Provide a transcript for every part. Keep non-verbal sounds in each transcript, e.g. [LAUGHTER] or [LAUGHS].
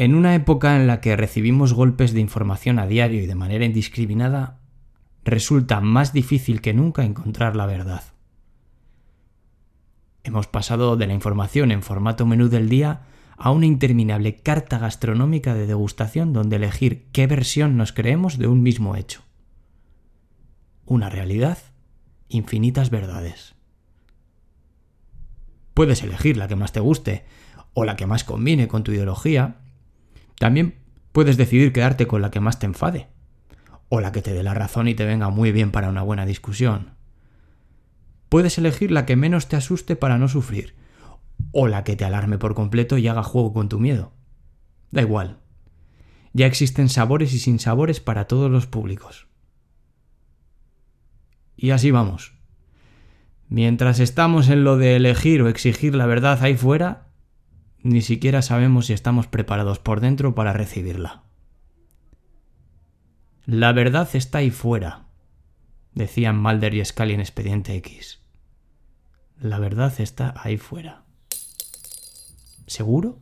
En una época en la que recibimos golpes de información a diario y de manera indiscriminada, resulta más difícil que nunca encontrar la verdad. Hemos pasado de la información en formato menú del día a una interminable carta gastronómica de degustación donde elegir qué versión nos creemos de un mismo hecho. Una realidad, infinitas verdades. Puedes elegir la que más te guste o la que más combine con tu ideología, también puedes decidir quedarte con la que más te enfade, o la que te dé la razón y te venga muy bien para una buena discusión. Puedes elegir la que menos te asuste para no sufrir, o la que te alarme por completo y haga juego con tu miedo. Da igual. Ya existen sabores y sinsabores para todos los públicos. Y así vamos. Mientras estamos en lo de elegir o exigir la verdad ahí fuera, ni siquiera sabemos si estamos preparados por dentro para recibirla. La verdad está ahí fuera, decían Mulder y Scully en Expediente X. La verdad está ahí fuera. ¿Seguro?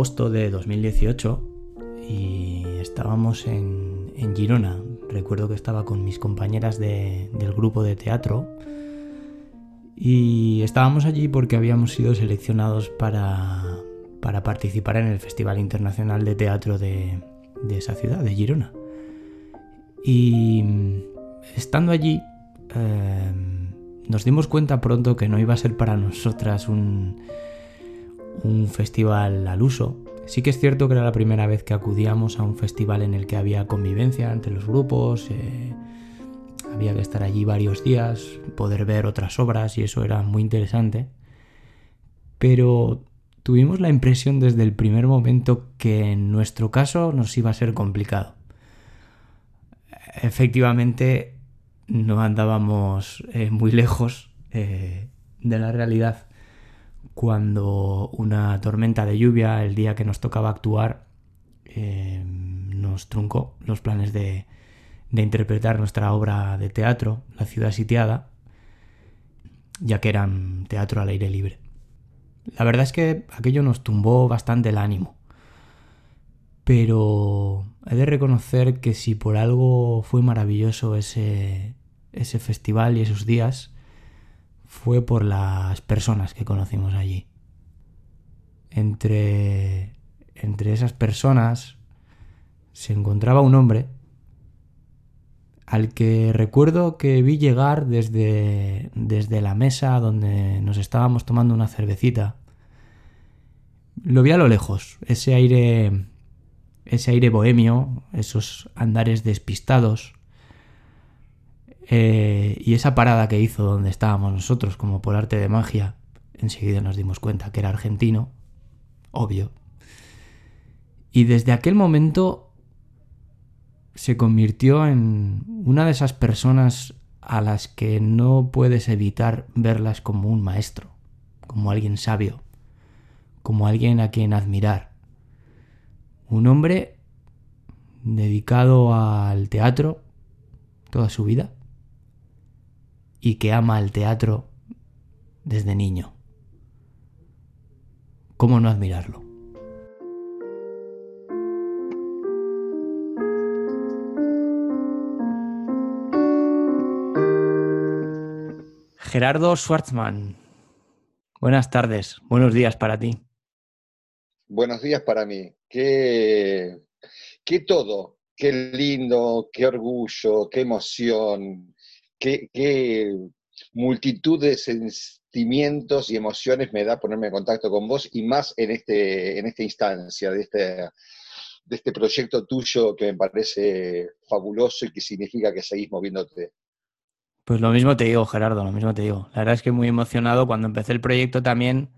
De 2018 y estábamos en, Girona. Recuerdo que estaba con mis compañeras del grupo de teatro y estábamos allí porque habíamos sido seleccionados para, participar en el Festival Internacional de Teatro de, esa ciudad, de Girona. Y estando allí, eh, nos dimos cuenta pronto que no iba a ser para nosotras un, un festival al uso. Sí que es cierto que era la primera vez que acudíamos a un festival en el que había convivencia entre los grupos, eh, había que estar allí varios días, poder ver otras obras y eso era muy interesante. Pero tuvimos la impresión desde el primer momento que en nuestro caso nos iba a ser complicado. Efectivamente, no andábamos eh, muy lejos eh, de la realidad cuando una tormenta de lluvia, el día que nos tocaba actuar, eh, nos truncó los planes de, interpretar nuestra obra de teatro, La ciudad sitiada, ya que era teatro al aire libre. La verdad es que aquello nos tumbó bastante el ánimo. Pero he de reconocer que si por algo fue maravilloso ese festival y esos días, fue por las personas que conocimos allí. Entre, entre esas personas se encontraba un hombre al que recuerdo que vi llegar desde, desde la mesa donde nos estábamos tomando una cervecita. Lo vi a lo lejos, ese aire, ese aire bohemio, esos andares despistados, eh, y esa parada que hizo donde estábamos nosotros, como por arte de magia, enseguida nos dimos cuenta que era argentino, obvio. Y desde aquel momento se convirtió en una de esas personas a las que no puedes evitar verlas como un maestro, como alguien sabio, como alguien a quien admirar. Un hombre dedicado al teatro toda su vida y que ama el teatro desde niño. ¿Cómo no admirarlo? Gerardo Schwartzman, buenas tardes, buenos días para ti. Buenos días para mí. Qué, qué todo, qué lindo, qué orgullo, qué emoción, qué, multitud de sentimientos y emociones me da ponerme en contacto con vos y más en, este, en esta instancia de este, de este proyecto tuyo que me parece fabuloso y que significa que seguís moviéndote. Pues lo mismo te digo, Gerardo, lo mismo te digo. La verdad es que muy emocionado cuando empecé el proyecto también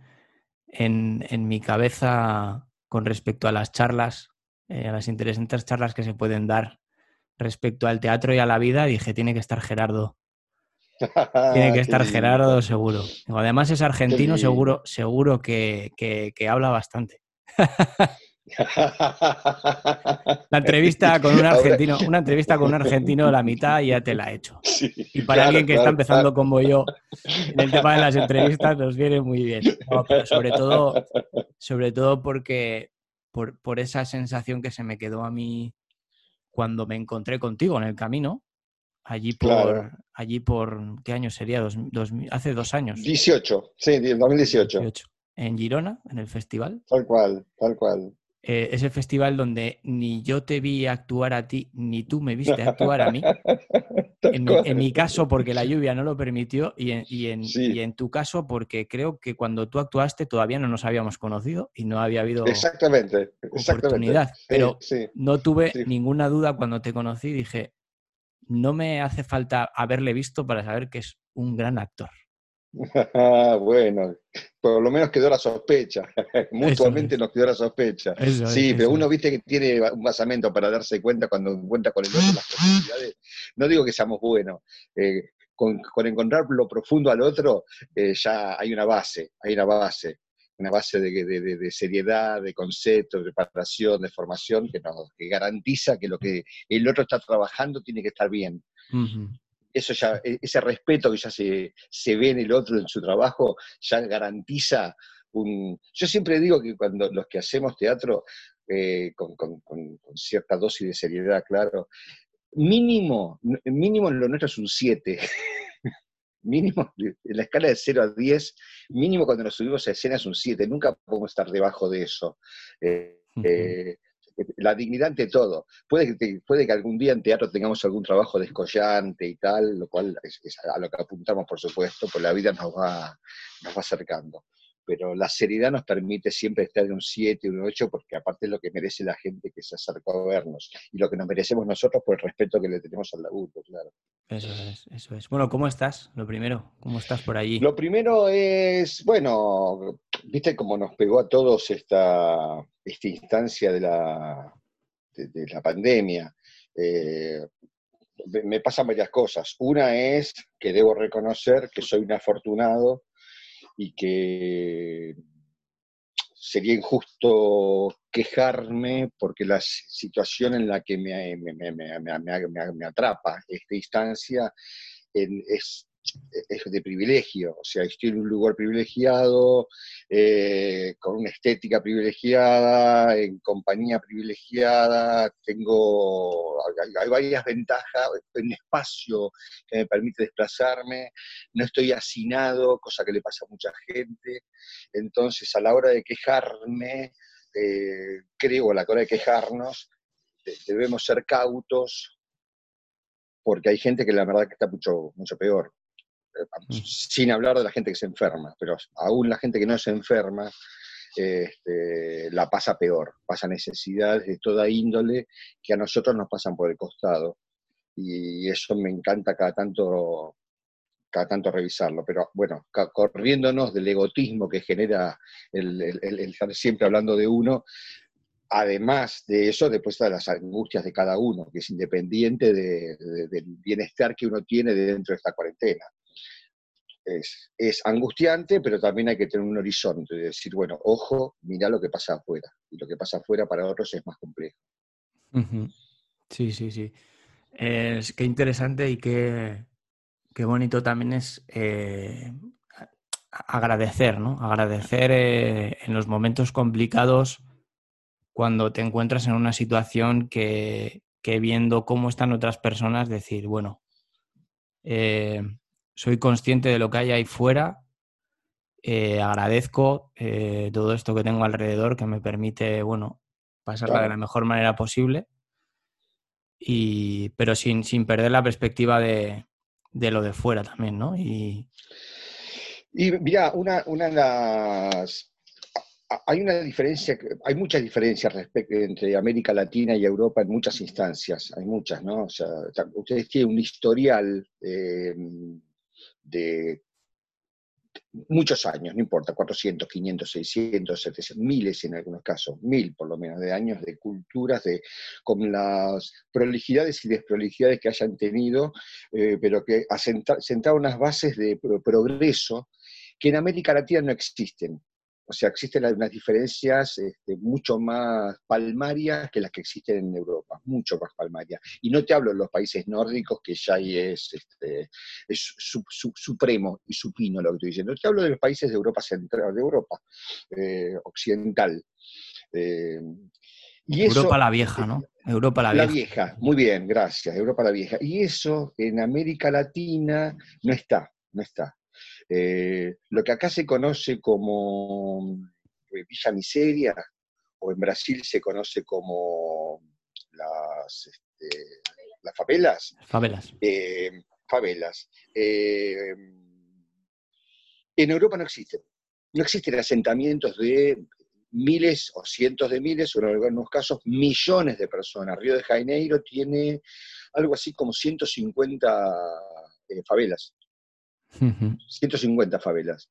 en, en mi cabeza con respecto a las charlas, eh, a las interesantes charlas que se pueden dar respecto al teatro y a la vida, dije, tiene que estar Gerardo. [LAUGHS] Tiene que estar Gerardo seguro. Además es argentino, seguro, seguro que, que habla bastante. [LAUGHS] La entrevista con un argentino, una entrevista con un argentino la mitad ya te la he hecho. [LAUGHS] y para alguien que está empezando como yo en el tema de las entrevistas nos viene muy bien. sobre todo, sobre todo porque por, por, esa sensación que se me quedó a mí cuando me encontré contigo en el camino, allí por, allí por ¿qué año sería? Dos, hace dos años. 18, sí, 2018. 18. En Girona, en el festival. Tal cual, tal cual. Eh, es el festival donde ni yo te vi actuar a ti, ni tú me viste [LAUGHS] actuar a mí. en, mi, caso, porque la lluvia no lo permitió, y en, en, tu caso, porque creo que cuando tú actuaste todavía no nos habíamos conocido y no había habido exactamente, oportunidad. Pero no tuve ninguna duda cuando te conocí, dije, no me hace falta haberle visto para saber que es un gran actor. [LAUGHS] bueno, por lo menos quedó la sospecha. [LAUGHS] Mutuamente nos quedó la sospecha. sí, pero uno viste que tiene un basamento para darse cuenta cuando cuenta con el otro las posibilidades. No digo que seamos buenos. Eh, con, encontrar lo profundo al otro, eh, ya hay una base, hay una base, una base de, seriedad, de concepto, de preparación, de formación, que, que garantiza que lo que el otro está trabajando tiene que estar bien eso ya, e, ese respeto que ya se, se, ve en el otro, en su trabajo, ya garantiza un... Yo siempre digo que cuando los que hacemos teatro, eh, con, cierta dosis de seriedad, claro, mínimo, mínimo en lo nuestro es un 7. [LAUGHS] mínimo, en la escala de 0 a 10, mínimo cuando nos subimos a escena es un 7, nunca podemos estar debajo de eso. Eh, la dignidad ante todo. Puede que, puede que algún día en teatro tengamos algún trabajo descollante y tal, lo cual es, a lo que apuntamos, por supuesto, pues la vida nos va, nos va acercando. Pero la seriedad nos permite siempre estar en un 7, un 8, porque aparte es lo que merece la gente que se acercó a vernos y lo que nos merecemos nosotros por el respeto que le tenemos al laburo, claro. Eso es, eso es. Bueno, ¿cómo estás? Lo primero, ¿cómo estás por allí? Lo primero es, bueno, viste cómo nos pegó a todos esta, esta instancia de la, de, la pandemia. Eh, me pasan varias cosas. Una es que debo reconocer que soy un afortunado y que sería injusto quejarme porque la situación en la que me, me, atrapa esta instancia es es de privilegio, o sea, estoy en un lugar privilegiado, eh, con una estética privilegiada, en compañía privilegiada, tengo, hay, varias ventajas, un espacio que me permite desplazarme, no estoy hacinado, cosa que le pasa a mucha gente, entonces a la hora de quejarme, eh, creo a la hora de quejarnos, debemos ser cautos, porque hay gente que la verdad que está mucho, mucho peor. Mm. sin hablar de la gente que se enferma, pero aún la gente que no se enferma este, la pasa peor, pasa necesidades de toda índole que a nosotros nos pasan por el costado. Y eso me encanta cada tanto, cada tanto revisarlo. Pero bueno, corriéndonos del egotismo que genera el, estar siempre hablando de uno, además de eso, después de las angustias de cada uno, que es independiente del bienestar que uno tiene dentro de esta cuarentena es, angustiante, pero también hay que tener un horizonte, de decir, bueno, ojo, mira lo que pasa afuera. Y lo que pasa afuera para otros es más complejo. Sí, sí, sí. Es qué interesante y qué, qué bonito también es eh, agradecer, ¿no? Agradecer eh, en los momentos complicados cuando te encuentras en una situación que, que viendo cómo están otras personas, decir, bueno, eh, soy consciente de lo que hay ahí fuera, eh, agradezco eh, todo esto que tengo alrededor que me permite, bueno, pasarla de la mejor manera posible, y, pero sin, sin perder la perspectiva de, de, lo de fuera también, ¿no? Y, y mira, una, una de las hay una diferencia, hay muchas diferencias respecto entre América Latina y Europa en muchas instancias, hay muchas, ¿no? O sea, ustedes tienen un historial eh, de muchos años, no importa, 400, 500, 600, 700, miles en algunos casos, mil por lo menos de años de culturas, de, con las prolijidades y desprolijidades que hayan tenido, eh, pero que asentaron unas bases de progreso que en América Latina no existen. O sea, existen unas diferencias este, mucho más palmarias que las que existen en Europa, mucho más palmarias. Y no te hablo de los países nórdicos, que ya ahí es, este, supremo y supino lo que estoy diciendo. Te hablo de los países de Europa central, de Europa eh, occidental. Eh, y Europa la vieja, ¿no? Europa la vieja. La vieja, muy bien, gracias, Europa la vieja. Y eso en América Latina no está, no está. Eh, lo que acá se conoce como eh, Villa Miseria, o en Brasil se conoce como las, este, las favelas. Favelas. Eh, favelas. en Europa no existen. No existen asentamientos de miles o cientos de miles, o en algunos casos millones de personas. Río de Janeiro tiene algo así como 150 favelas. 150 favelas,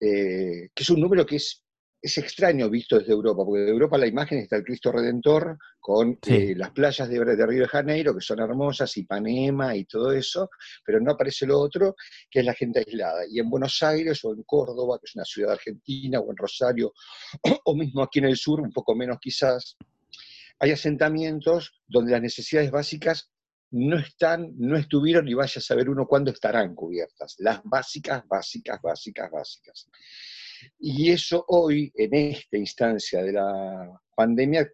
eh, que es un número que es, es extraño visto desde Europa, porque de Europa la imagen está el Cristo Redentor con eh, las playas de, de, Río de Janeiro, que son hermosas, Ipanema y todo eso, pero no aparece lo otro, que es la gente aislada. Y en Buenos Aires o en Córdoba, que es una ciudad argentina, o en Rosario, [CLEARS THROAT] o mismo aquí en el sur, un poco menos quizás, hay asentamientos donde las necesidades básicas no están, no estuvieron y vaya a saber uno cuándo estarán cubiertas. Las básicas, básicas, básicas, básicas. Y eso hoy, en esta instancia de la pandemia,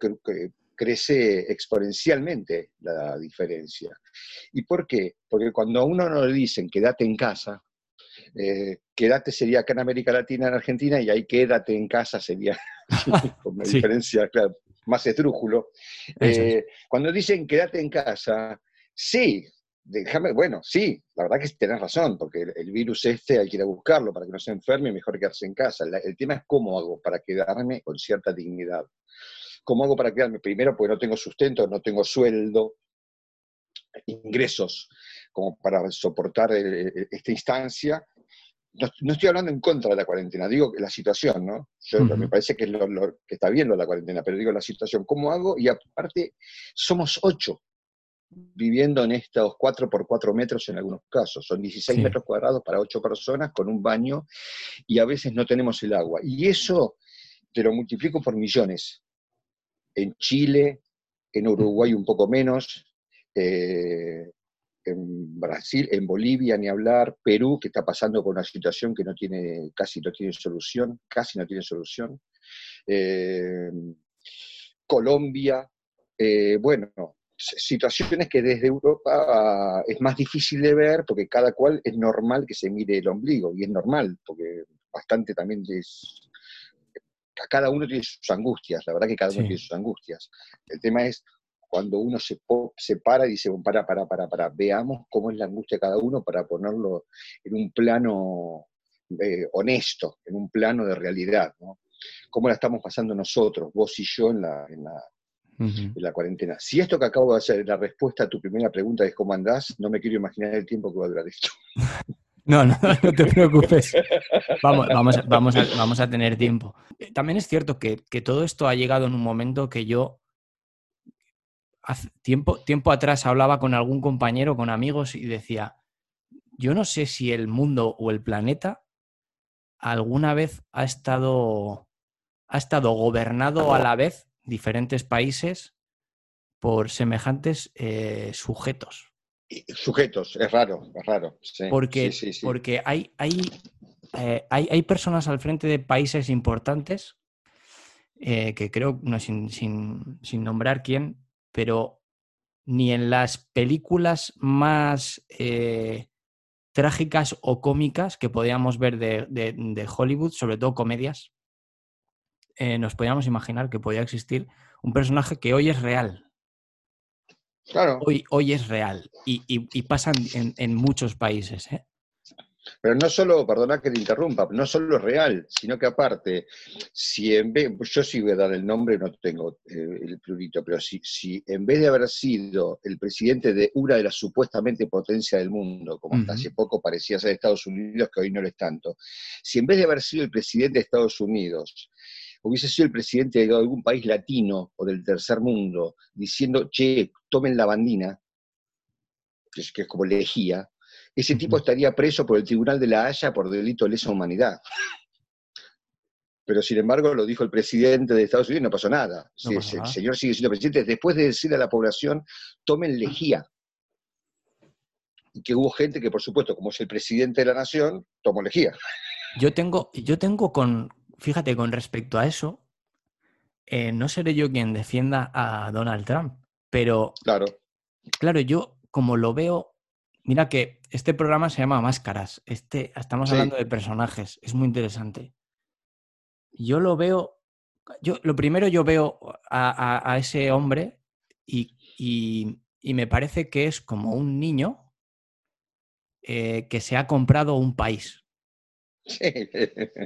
crece exponencialmente la diferencia. ¿Y por qué? Porque cuando a uno no le dicen quédate en casa, eh, quédate sería acá en América Latina, en Argentina, y ahí quédate en casa sería, [LAUGHS] [LAUGHS] con una diferencia más esdrújulo. Eh, cuando dicen quédate en casa, Sí, déjame, bueno, sí, la verdad que tenés razón, porque el, virus este hay que ir a buscarlo para que no se enferme, mejor quedarse en casa. el tema es cómo hago para quedarme con cierta dignidad. ¿Cómo hago para quedarme? Primero, porque no tengo sustento, no tengo sueldo, ingresos como para soportar esta instancia. No, estoy hablando en contra de la cuarentena, digo la situación, ¿no? Yo, Me parece que, lo, que está bien lo de la cuarentena, pero digo la situación, ¿cómo hago? Y aparte, somos ocho viviendo en estos 4 por 4 metros en algunos casos. Son 16 metros cuadrados para 8 personas con un baño y a veces no tenemos el agua. Y eso te lo multiplico por millones. En Chile, en Uruguay un poco menos, eh, en Brasil, en Bolivia ni hablar, Perú que está pasando por una situación que no tiene, casi no tiene solución, casi no tiene solución. Eh, Colombia, eh, bueno, situaciones que desde Europa es más difícil de ver porque cada cual es normal que se mire el ombligo y es normal porque bastante también es cada uno tiene sus angustias, la verdad que cada uno tiene sus angustias. El tema es cuando uno se, se para y dice, para, para, para, para, veamos cómo es la angustia de cada uno para ponerlo en un plano eh, honesto, en un plano de realidad, ¿no? ¿Cómo la estamos pasando nosotros, vos y yo, en la, de la cuarentena. Si esto que acabo de hacer, la respuesta a tu primera pregunta es cómo andás, no me quiero imaginar el tiempo que va a durar esto. [LAUGHS] No, no, no te preocupes. Vamos, vamos, vamos, a, vamos a tener tiempo. También es cierto que, todo esto ha llegado en un momento que yo hace tiempo, tiempo atrás hablaba con algún compañero, con amigos y decía, yo no sé si el mundo o el planeta alguna vez ha estado, ha estado gobernado a la vez diferentes países por semejantes eh, sujetos. Sujetos, es raro, es raro. porque porque hay, hay, eh, hay, hay, personas al frente de países importantes, eh, que creo, no, sin, sin, sin, nombrar quién, pero ni en las películas más trágicas o cómicas que podíamos ver de, Hollywood, sobre todo comedias, eh, nos podíamos imaginar que podía existir un personaje que hoy es real. Claro. Hoy, hoy es real y, y, pasan en, en, muchos países. ¿eh? Pero no solo, perdona que te interrumpa, no solo es real, sino que aparte, si en vez, yo sí voy a dar el nombre, no tengo eh, el plurito, pero si, si en vez de haber sido el presidente de una de las supuestamente potencias del mundo, como hasta hace poco parecía ser Estados Unidos, que hoy no lo es tanto, si en vez de haber sido el presidente de Estados Unidos, hubiese sido el presidente de algún país latino o del tercer mundo, diciendo, che, tomen la bandina, que es, que es como elegía, ese tipo estaría preso por el Tribunal de la Haya por delito de lesa humanidad. Pero sin embargo lo dijo el presidente de Estados Unidos y no pasó nada. el, señor sigue siendo presidente después de decirle a la población, tomen lejía. Y que hubo gente que, por supuesto, como es el presidente de la nación, tomó lejía. Yo tengo, yo tengo con, fíjate, con respecto a eso, eh, no seré yo quien defienda a Donald Trump, pero claro, claro yo como lo veo Mira que este programa se llama Máscaras. Este, estamos hablando de personajes. Es muy interesante. Yo lo veo. Yo, lo primero, yo veo a, ese hombre y, me parece que es como un niño eh, que se ha comprado un país.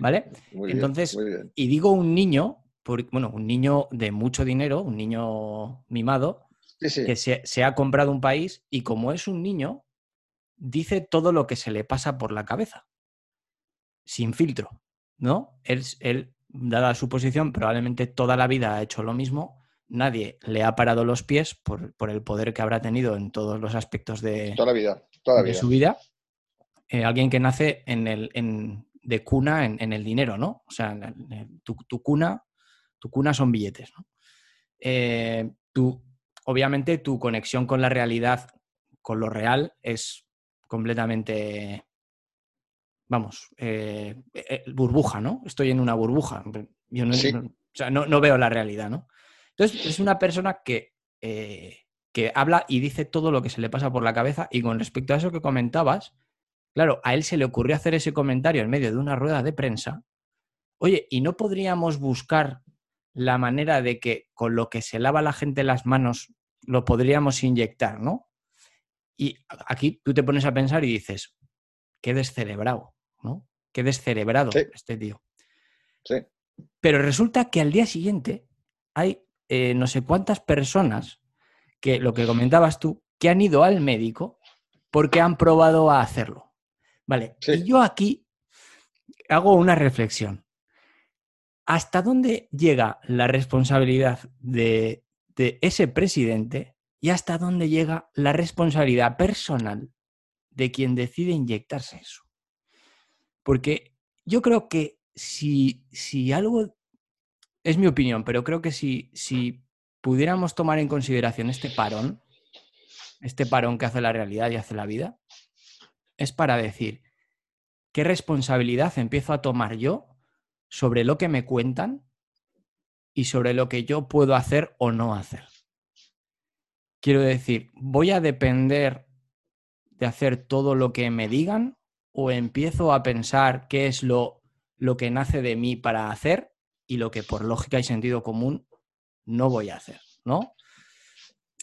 ¿Vale? [LAUGHS] Entonces, y digo un niño, bueno, un niño de mucho dinero, un niño mimado, que se, ha comprado un país y como es un niño, dice todo lo que se le pasa por la cabeza, sin filtro, ¿no? Él, él, dada su posición, probablemente toda la vida ha hecho lo mismo, nadie le ha parado los pies por, el poder que habrá tenido en todos los aspectos de, toda la vida, toda de su vida. Eh, alguien que nace en el, en, de cuna en, el dinero, ¿no? O sea, tu, cuna, tu cuna son billetes, ¿no? Eh, obviamente tu conexión con la realidad, con lo real, es completamente, vamos, eh, eh, burbuja, ¿no? Estoy en una burbuja. Yo no, o sea, no, veo la realidad, ¿no? Entonces, es una persona que, que habla y dice todo lo que se le pasa por la cabeza y con respecto a eso que comentabas, claro, a él se le ocurrió hacer ese comentario en medio de una rueda de prensa. Oye, ¿y no podríamos buscar la manera de que con lo que se lava la gente las manos lo podríamos inyectar, ¿no? Y aquí tú te pones a pensar y dices, qué descerebrado, ¿no? Qué descerebrado este tío. Sí. Pero resulta que al día siguiente hay eh, no sé cuántas personas que, lo que comentabas tú, que han ido al médico porque han probado a hacerlo. Vale, y yo aquí hago una reflexión. ¿Hasta dónde llega la responsabilidad de, de ese presidente y hasta dónde llega la responsabilidad personal de quien decide inyectarse eso. Porque yo creo que si, si algo, es mi opinión, pero creo que si, si pudiéramos tomar en consideración este parón, este parón que hace la realidad y hace la vida, es para decir, ¿qué responsabilidad empiezo a tomar yo sobre lo que me cuentan y sobre lo que yo puedo hacer o no hacer? Quiero decir, ¿voy a depender de hacer todo lo que me digan o empiezo a pensar qué es lo, lo que nace de mí para hacer y lo que por lógica y sentido común no voy a hacer, ¿no?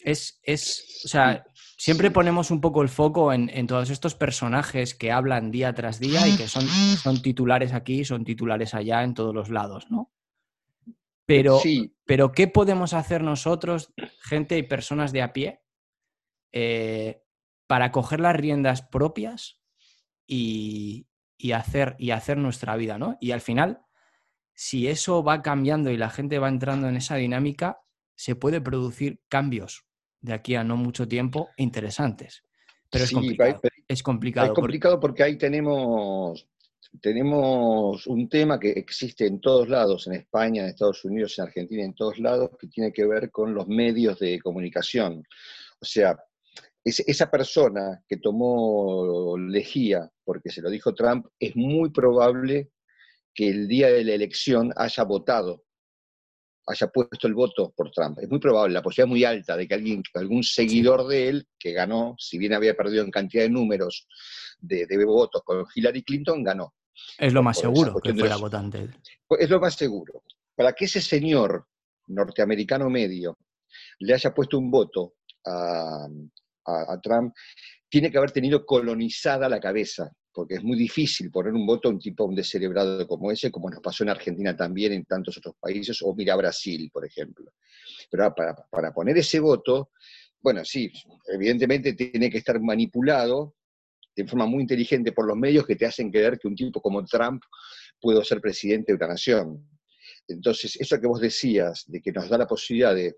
Es, es o sea, siempre ponemos un poco el foco en, en, todos estos personajes que hablan día tras día y que son, son titulares aquí, son titulares allá, en todos los lados, ¿no? Pero, pero ¿qué podemos hacer nosotros, gente y personas de a pie, eh, para coger las riendas propias y, hacer, y hacer nuestra vida, ¿no? Y al final, si eso va cambiando y la gente va entrando en esa dinámica, se puede producir cambios de aquí a no mucho tiempo interesantes. Pero es complicado. es complicado. Es complicado porque ahí tenemos, tenemos un tema que existe en todos lados, en España, en Estados Unidos, en Argentina, en todos lados, que tiene que ver con los medios de comunicación. O sea, esa persona que tomó lejía porque se lo dijo Trump, es muy probable que el día de la elección haya votado, haya puesto el voto por Trump. Es muy probable, la posibilidad es muy alta de que alguien, algún seguidor de él, que ganó, si bien había perdido en cantidad de números de, votos con Hillary Clinton, ganó. Es lo más seguro que fuera votante. Es lo más seguro. Para que ese señor norteamericano medio le haya puesto un voto a, a, Trump, tiene que haber tenido colonizada la cabeza, porque es muy difícil poner un voto a un tipo, un descerebrado como ese, como nos pasó en Argentina también, en tantos otros países, o mira Brasil, por ejemplo. Pero para, poner ese voto, bueno, sí, evidentemente tiene que estar manipulado de forma muy inteligente por los medios que te hacen creer que un tipo como Trump puede ser presidente de una nación. Entonces, eso que vos decías, de que nos da la posibilidad de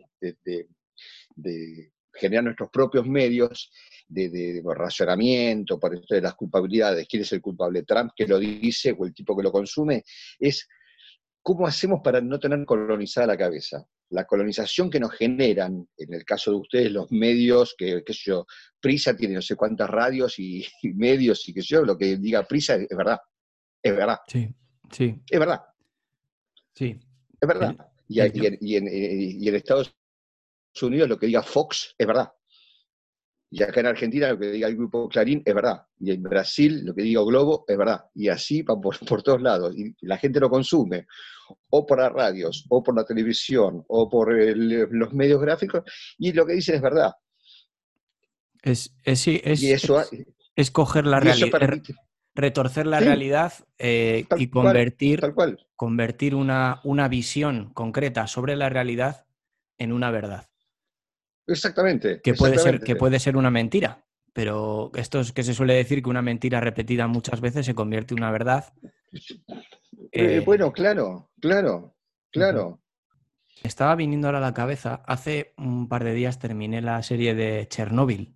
generar nuestros propios medios de, de, racionamiento, por esto de las culpabilidades, quién es el culpable, Trump que lo dice o el tipo que lo consume, es cómo hacemos para no tener colonizada la cabeza. La colonización que nos generan, en el caso de ustedes, los medios, que, qué sé yo, Prisa tiene no sé cuántas radios y, medios y qué sé yo, lo que diga Prisa es, verdad. Es verdad. Sí, sí. Es verdad. Sí. Es verdad. Y, y, en, y, en, Estados Unidos lo que diga Fox es verdad. Y acá en Argentina lo que diga el grupo Clarín es verdad. Y en Brasil lo que diga Globo es verdad. Y así va [LAUGHS] por, todos lados. Y la gente lo consume, o por las radios, o por la televisión, o por los medios gráficos, y lo que dicen es verdad. Es, es, es, coger la realidad, retorcer la realidad eh, y convertir, convertir una, una visión concreta sobre la realidad en una verdad. Exactamente. Que puede, Ser, que puede ser una mentira, pero esto es que se suele decir que una mentira repetida muchas veces se convierte en una verdad. [LAUGHS] Eh, bueno, claro, claro, claro. Estaba viniendo ahora a la cabeza, hace un par de días terminé la serie de Chernóbil.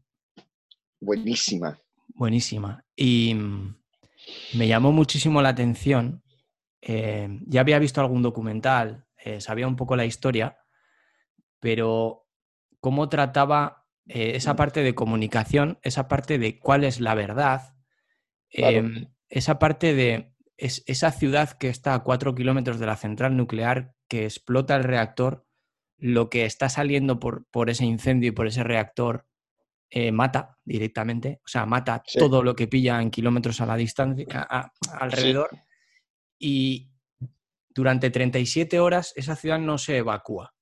Buenísima. Buenísima. Y me llamó muchísimo la atención. Eh, ya había visto algún documental, eh, sabía un poco la historia, pero cómo trataba eh, esa parte de comunicación, esa parte de cuál es la verdad, em, esa parte de esa ciudad que está a cuatro kilómetros de la central nuclear, que explota el reactor, lo que está saliendo por, por ese incendio y por ese reactor eh, mata directamente, o sea, mata todo lo que pilla en kilómetros a la distancia, alrededor. Y durante 37 horas esa ciudad no se evacúa.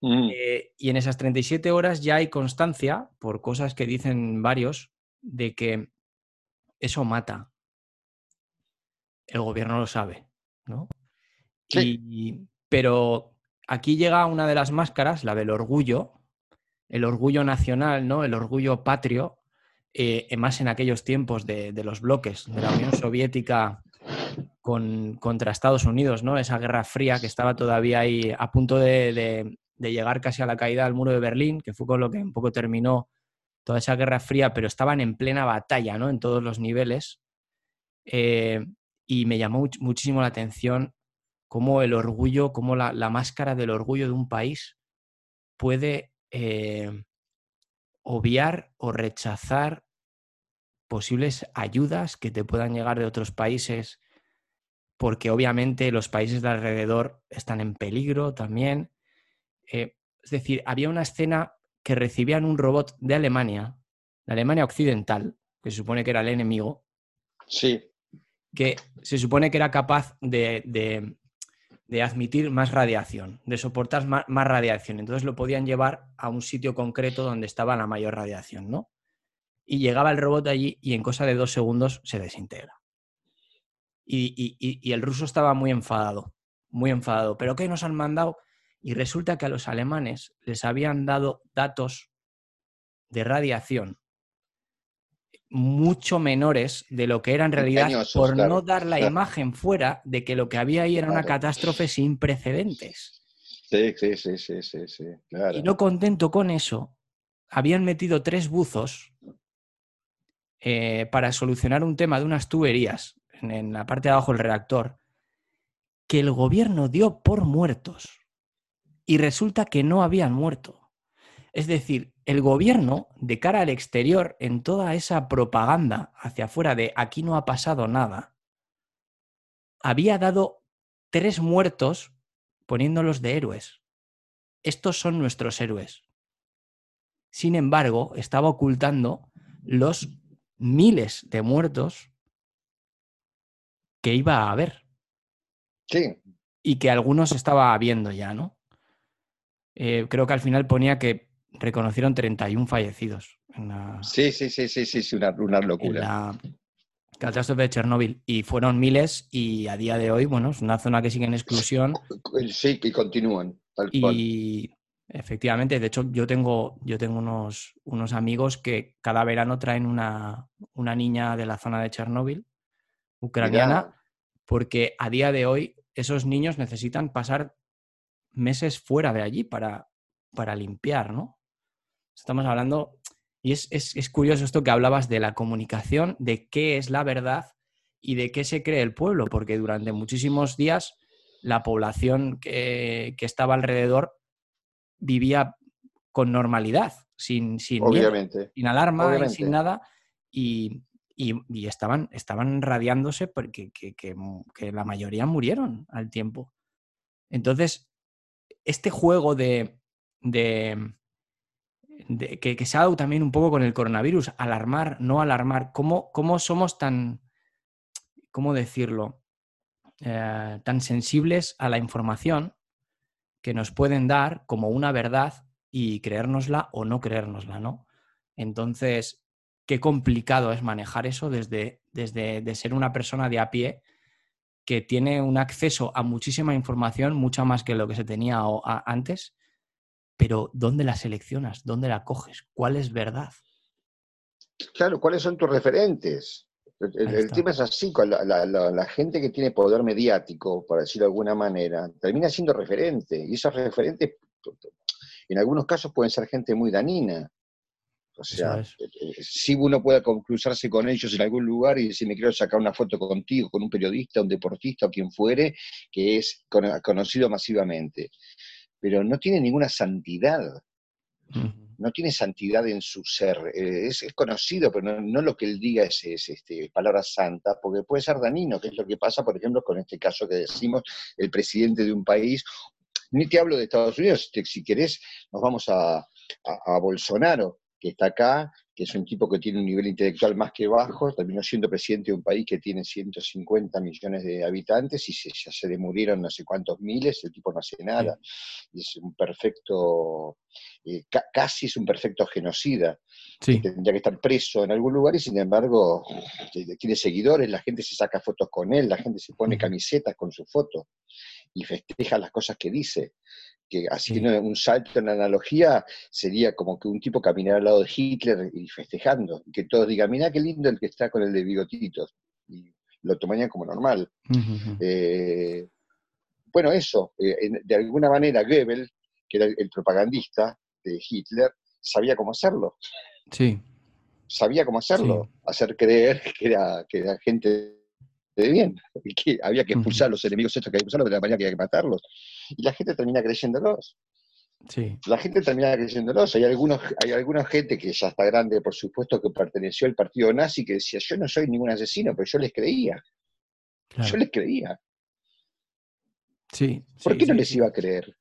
Mm. Eh, y en esas 37 horas ya hay constancia, por cosas que dicen varios, de que eso mata. El gobierno lo sabe, ¿no? pero aquí llega una de las máscaras, la del orgullo, el orgullo nacional, ¿no? El orgullo patrio, eh, más en aquellos tiempos de, los bloques de la Unión Soviética con, contra Estados Unidos, ¿no? Esa guerra fría que estaba todavía ahí a punto de, de llegar casi a la caída del muro de Berlín, que fue con lo que un poco terminó toda esa guerra fría, pero estaban en plena batalla, ¿no? En todos los niveles. Eh, y me llamó muchísimo la atención cómo el orgullo, cómo la, máscara del orgullo de un país puede eh, obviar o rechazar posibles ayudas que te puedan llegar de otros países, porque obviamente los países de alrededor están en peligro también. Eh, es decir, había una escena que recibían un robot de Alemania, de Alemania Occidental, que se supone que era el enemigo. Sí. Que se supone que era capaz de, admitir más radiación, de soportar más, radiación. Entonces lo podían llevar a un sitio concreto donde estaba la mayor radiación, ¿no? Y llegaba el robot allí y en cosa de dos segundos se desintegra. y el ruso estaba muy enfadado, muy enfadado. ¿Pero qué nos han mandado? Y resulta que a los alemanes les habían dado datos de radiación mucho menores de lo que era en realidad por no dar la [LAUGHS] imagen fuera de que lo que había ahí era una catástrofe sin precedentes. Sí, sí, sí, sí, sí, sí Y no contento con eso, habían metido tres buzos eh, para solucionar un tema de unas tuberías en, la parte de abajo del reactor que el gobierno dio por muertos y resulta que no habían muerto. Es decir, el gobierno, de cara al exterior, en toda esa propaganda hacia afuera de aquí no ha pasado nada, había dado tres muertos poniéndolos de héroes. Estos son nuestros héroes. Sin embargo, estaba ocultando los miles de muertos que iba a haber. Sí. Y que algunos estaba viendo ya, ¿no? Eh, creo que al final ponía que reconocieron 31 fallecidos. sí, sí, sí, sí, sí, una, una locura. la catástrofe de Chernóbil. Y fueron miles y a día de hoy, bueno, es una zona que sigue en exclusión. Sí, que continúan. y efectivamente, de hecho, yo tengo, yo tengo unos, unos amigos que cada verano traen una, una niña de la zona de Chernóbil, ucraniana, porque a día de hoy esos niños necesitan pasar meses fuera de allí para, para limpiar, ¿no? Estamos hablando, y es, curioso esto que hablabas de la comunicación, de qué es la verdad y de qué se cree el pueblo, porque durante muchísimos días la población que, estaba alrededor vivía con normalidad, sin, sin, sin alarma y sin nada, y, y, estaban, estaban radiándose porque que, la mayoría murieron al tiempo. Entonces, este juego de, de, que, se ha dado también un poco con el coronavirus, alarmar, no alarmar, ¿cómo, somos tan, cómo decirlo, eh, tan sensibles a la información que nos pueden dar como una verdad y creérnosla o no creérnosla, ¿no? Entonces, qué complicado es manejar eso desde, desde de ser una persona de a pie que tiene un acceso a muchísima información, mucha más que lo que se tenía antes, pero ¿dónde la seleccionas? ¿Dónde la coges? ¿Cuál es verdad? Claro, ¿cuáles son tus referentes? El, tema es así, la, la, gente que tiene poder mediático, por decirlo de alguna manera, termina siendo referente, y esos referentes en algunos casos pueden ser gente muy danina, o sea, eh, eh, si uno puede cruzarse con ellos en algún lugar y decir, me quiero sacar una foto contigo, con un periodista, un deportista o quien fuere, que es conocido masivamente. Pero no tiene ninguna santidad. No tiene santidad en su ser. Eh, es, conocido, pero no, lo que él diga es, este, palabra santa, porque puede ser danino, que es lo que pasa, por ejemplo, con este caso que decimos, el presidente de un país. Ni te hablo de Estados Unidos, si querés, nos vamos a Bolsonaro que está acá, que es un tipo que tiene un nivel intelectual más que bajo, terminó siendo presidente de un país que tiene 150 millones de habitantes y se, ya se le murieron no sé cuántos miles, el tipo no hace nada. Y es un perfecto, eh, casi es un perfecto genocida. tendría que estar preso en algún lugar y sin embargo tiene seguidores, la gente se saca fotos con él, la gente se pone camisetas con su foto y festeja las cosas que dice que haciendo un salto en la analogía sería como que un tipo caminara al lado de Hitler y festejando, y que todos digan, mira qué lindo el que está con el de bigotitos, y lo tomarían como normal. Eh, bueno, eso, eh, de alguna manera Goebbels, que era el, propagandista de Hitler, sabía cómo hacerlo. Sí. Sabía cómo hacerlo, hacer creer que era, que era gente bien, y que había que expulsar a los enemigos estos que hay que expulsarlos, de la manera que había que matarlos y la gente termina creyéndolos. Sí. La gente termina creyéndolos. Hay, algunos, hay alguna gente que ya está grande, por supuesto, que perteneció al partido nazi, que decía, yo no soy ningún asesino, pero yo les creía. Yo les creía. Sí. ¿Por qué no les iba a creer?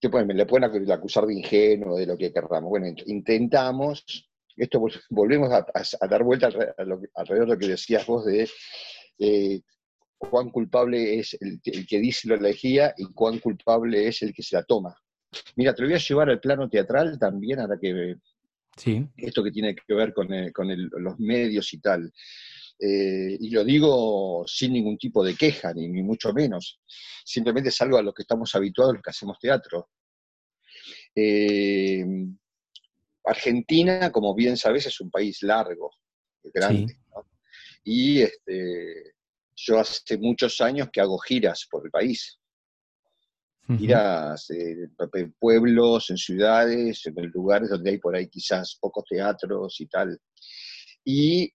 Pueden, le pueden acusar de ingenuo, de lo que querramos. Bueno, intentamos, esto volvemos a, dar vuelta alrededor de lo que decías vos de eh, cuán culpable es el, que dice la elegía y cuán culpable es el que se la toma. Mira, te lo voy a llevar al plano teatral también, ahora que sí. esto que tiene que ver con, los medios y tal. Eh, y lo digo sin ningún tipo de queja, ni, mucho menos. Simplemente es algo a lo que estamos habituados los que hacemos teatro. Eh, Argentina, como bien sabes, es un país largo, grande. Y este, yo hace muchos años que hago giras por el país. Giras en pueblos, en ciudades, en lugares donde hay por ahí quizás pocos teatros y tal. y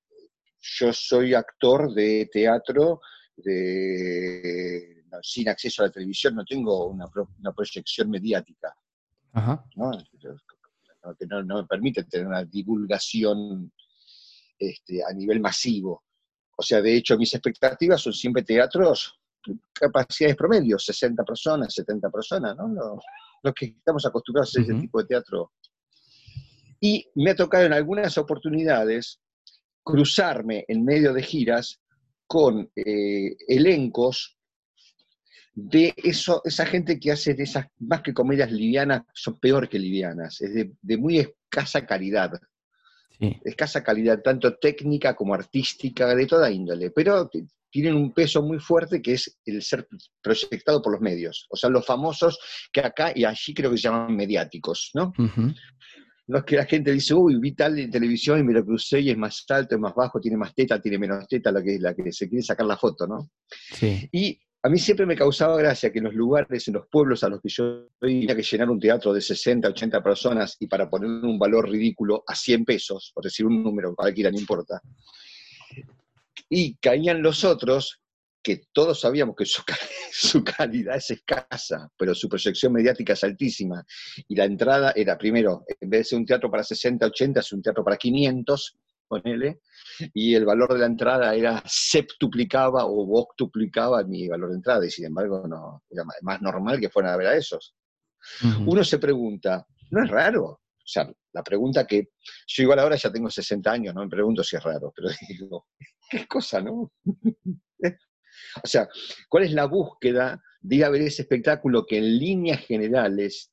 yo soy actor de teatro de, sin acceso a la televisión, no tengo una, proyección mediática. ¿no? Que no, me permite tener una divulgación este, a nivel masivo. O sea, de hecho, mis expectativas son siempre teatros, capacidades promedio, 60 personas, 70 personas, ¿no? Los, que estamos acostumbrados a ese tipo de teatro. Y me ha tocado en algunas oportunidades cruzarme en medio de giras con eh, elencos de eso, esa gente que hace de esas, más que comedias livianas, son peor que livianas, es de, muy escasa calidad. Escasa calidad, tanto técnica como artística, de toda índole, pero tienen un peso muy fuerte que es el ser proyectado por los medios. O sea, los famosos que acá y allí creo que se llaman mediáticos, ¿no? es que la gente dice, uy, vi tal en televisión y me lo crucé y es más alto, es más bajo, tiene más teta, tiene menos teta, la que, la que se quiere sacar la foto, ¿no? Sí. Y a mí siempre me causaba gracia que en los lugares, en los pueblos a los que yo tenía que llenar un teatro de 60, 80 personas y para poner un valor ridículo a 100 pesos, por decir un número, cualquiera, no importa, y caían los otros que todos sabíamos que [LAUGHS] su, calidad es escasa, pero su proyección mediática es altísima. Y la entrada era, primero, en vez de ser un teatro para 60, 80, es un teatro para 500, ponele, y el valor de la entrada era septuplicaba o octuplicaba mi valor de entrada, y sin embargo no, era más normal que fueran a ver a esos. Uno se pregunta, ¿no es raro? O sea, la pregunta que yo igual ahora ya tengo 60 años, no me pregunto si es raro, pero [LAUGHS] digo, qué cosa, ¿no? [LAUGHS] O sea, ¿cuál es la búsqueda de ir a ver ese espectáculo que en líneas generales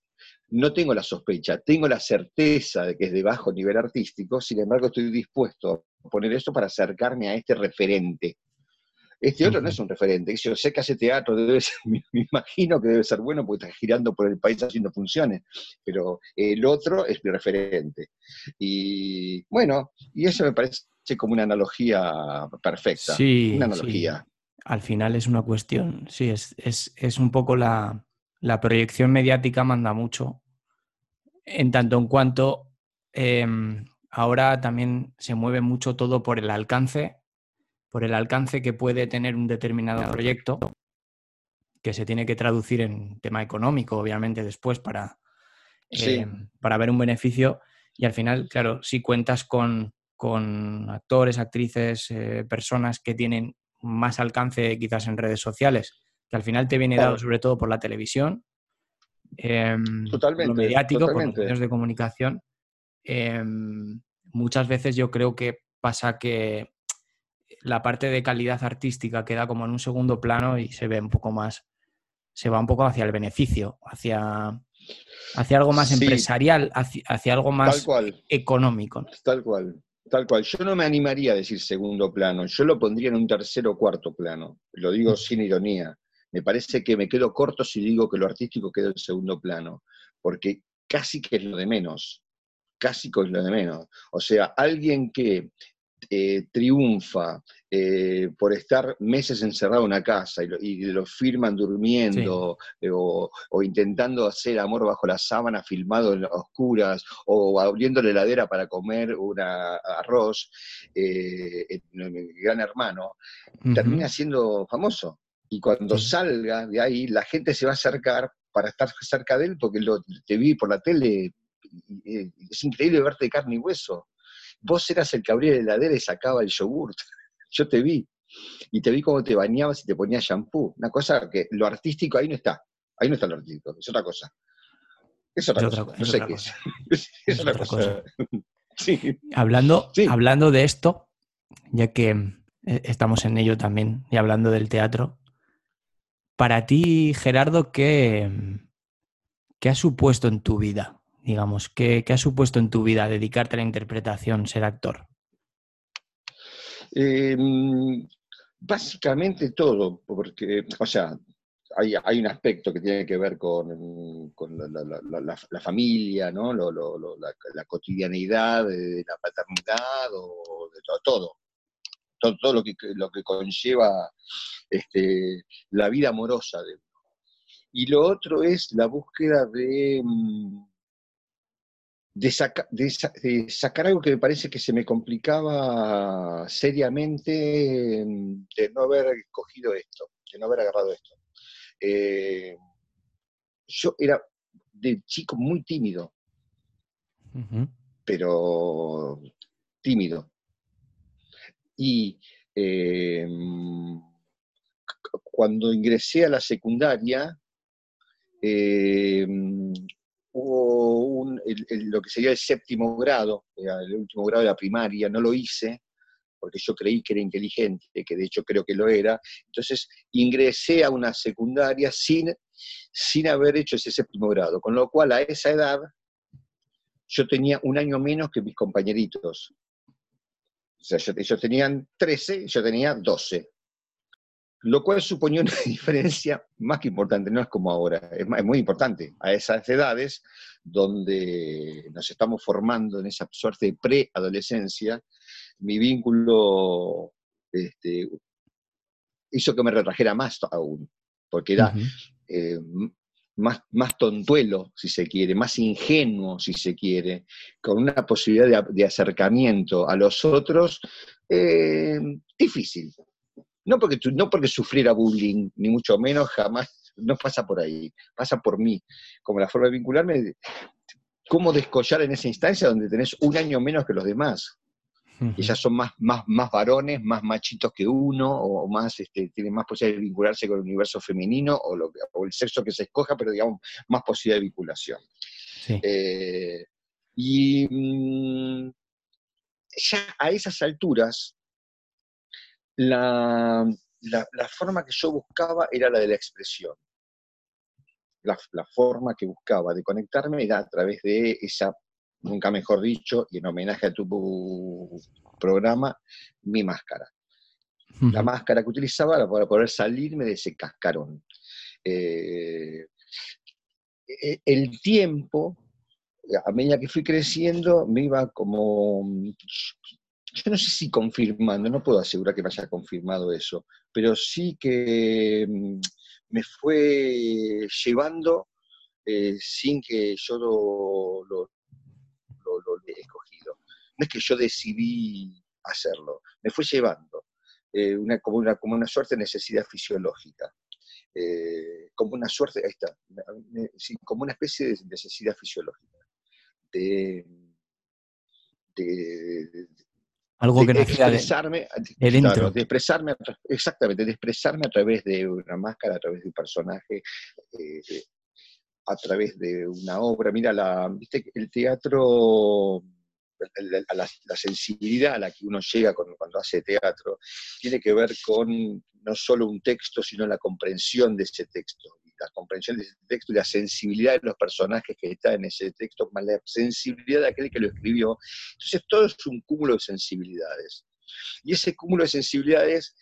no tengo la sospecha, tengo la certeza de que es de bajo nivel artístico, sin embargo estoy dispuesto a poner eso para acercarme a este referente. Este otro no es un referente, yo sé que hace teatro, debe [LAUGHS] me, imagino que debe ser bueno porque está girando por el país haciendo funciones, pero el otro es mi referente. Y bueno, y eso me parece como una analogía perfecta. Sí, una analogía al final es una cuestión, sí, es, es, un poco la, proyección mediática manda mucho, en tanto en cuanto em, ahora también se mueve mucho todo por el alcance, por el alcance que puede tener un determinado proyecto, que se tiene que traducir en tema económico, obviamente, después para, em, para ver un beneficio. Y al final, claro, si cuentas con, actores, actrices, eh, personas que tienen más alcance quizás en redes sociales, que al final te viene dado sobre todo por la televisión, em, totalmente, lo mediático, por los medios de comunicación. Em, muchas veces yo creo que pasa que la parte de calidad artística queda como en un segundo plano y se ve un poco más, se va un poco hacia el beneficio, hacia, hacia algo más empresarial, hacia, hacia, algo más económico. Tal cual. Tal cual. Yo no me animaría a decir segundo plano, yo lo pondría en un tercer o cuarto plano. Lo digo mm. sin ironía. Me parece que me quedo corto si digo que lo artístico queda en segundo plano, porque casi que es lo de menos. Casi que es lo de menos. O sea, alguien que eh, triunfa eh, por estar meses encerrado en una casa y lo, firman durmiendo eh, o, intentando hacer amor bajo la sábana filmado en oscuras o abriendo la heladera para comer un arroz, gran hermano, termina siendo famoso. Y cuando salga de ahí, la gente se va a acercar para estar cerca de él porque lo, te vi por la tele. es increíble verte de carne y hueso vos eras el que abría la heladera y sacaba el yogurt. [LAUGHS] Yo te vi. Y te vi cómo te bañabas y te ponías shampoo. Una cosa que lo artístico ahí no está. Ahí no está lo artístico, es otra cosa. Es otra cosa. no sé qué [LAUGHS] es. Es otra cosa. [LAUGHS] Hablando, hablando de esto, ya que eh, estamos en ello también y hablando del teatro, para ti, Gerardo, ¿qué, qué ha supuesto en tu vida digamos? ¿Qué, ha supuesto en tu vida dedicarte a la interpretación, ser actor? Em, básicamente todo, porque, o sea, hay, un aspecto que tiene que ver con, la, familia, ¿no? la, cotidianeidad de, la paternidad o de todo, todo, todo, lo, que, lo que conlleva este, la vida amorosa de Y lo otro es la búsqueda de, mm, de, sacar algo que me parece que se me complicaba seriamente mm, de no haber cogido esto, de no haber agarrado esto. Eh, yo era de chico muy tímido, pero tímido. Y eh, cuando ingresé a la secundaria, eh, hubo lo que sería el séptimo grado, el último grado de la primaria, no lo hice, porque yo creí que era inteligente, que de hecho creo que lo era. Entonces ingresé a una secundaria sin, sin haber hecho ese séptimo grado, con lo cual a esa edad yo tenía un año menos que mis compañeritos. O sea, ellos tenían 13, yo tenía 12 lo cual suponía una [LAUGHS] diferencia más que importante, no es como ahora, es, muy importante. A esas edades donde nos estamos formando en esa suerte de preadolescencia, mi vínculo este, hizo que me retrajera más aún, porque era eh, más, más tontuelo, si se quiere, más ingenuo, si se quiere, con una posibilidad de, acercamiento a los otros eh, difícil, no porque, no porque sufriera bullying, ni mucho menos, jamás, no pasa por ahí, pasa por mí, como la forma de vincularme, cómo descollar en esa instancia donde tenés un año menos que los demás. Ya son más, más, más varones, más machitos que uno, o más, este, tienen más posibilidad de vincularse con el universo femenino, o, lo, el sexo que se escoja, pero digamos, más posibilidad de vinculación. Eh, y mm, ya a esas alturas, la, forma que yo buscaba era la de la expresión. La, forma que buscaba de conectarme era a través de esa, nunca mejor dicho, y en homenaje a tu programa, mi máscara. La máscara que utilizaba para poder salirme de ese cascarón. Eh, e, el tiempo, a medida que fui creciendo, me iba como yo no sé si confirmando, no puedo asegurar que me haya confirmado eso, pero sí que mm, me fue llevando eh, sin que yo lo, lo, he escogido. No es que yo decidí hacerlo, me fue llevando, eh, una, como, una, como una suerte de necesidad fisiológica. Eh, como una suerte, ahí está, como una especie de necesidad fisiológica, de, de, algo que expresarme, de, de expresarme, exactamente, de expresarme a través de una máscara, a través de un personaje, eh, a través de una obra. Mira, la, ¿viste? el teatro, la, sensibilidad a la que uno llega cuando, hace teatro, tiene que ver con no solo un texto, sino la comprensión de ese texto la comprensión de ese texto y la sensibilidad de los personajes que están en ese texto, más la sensibilidad de aquel que lo escribió. Entonces todo es un cúmulo de sensibilidades. Y ese cúmulo de sensibilidades,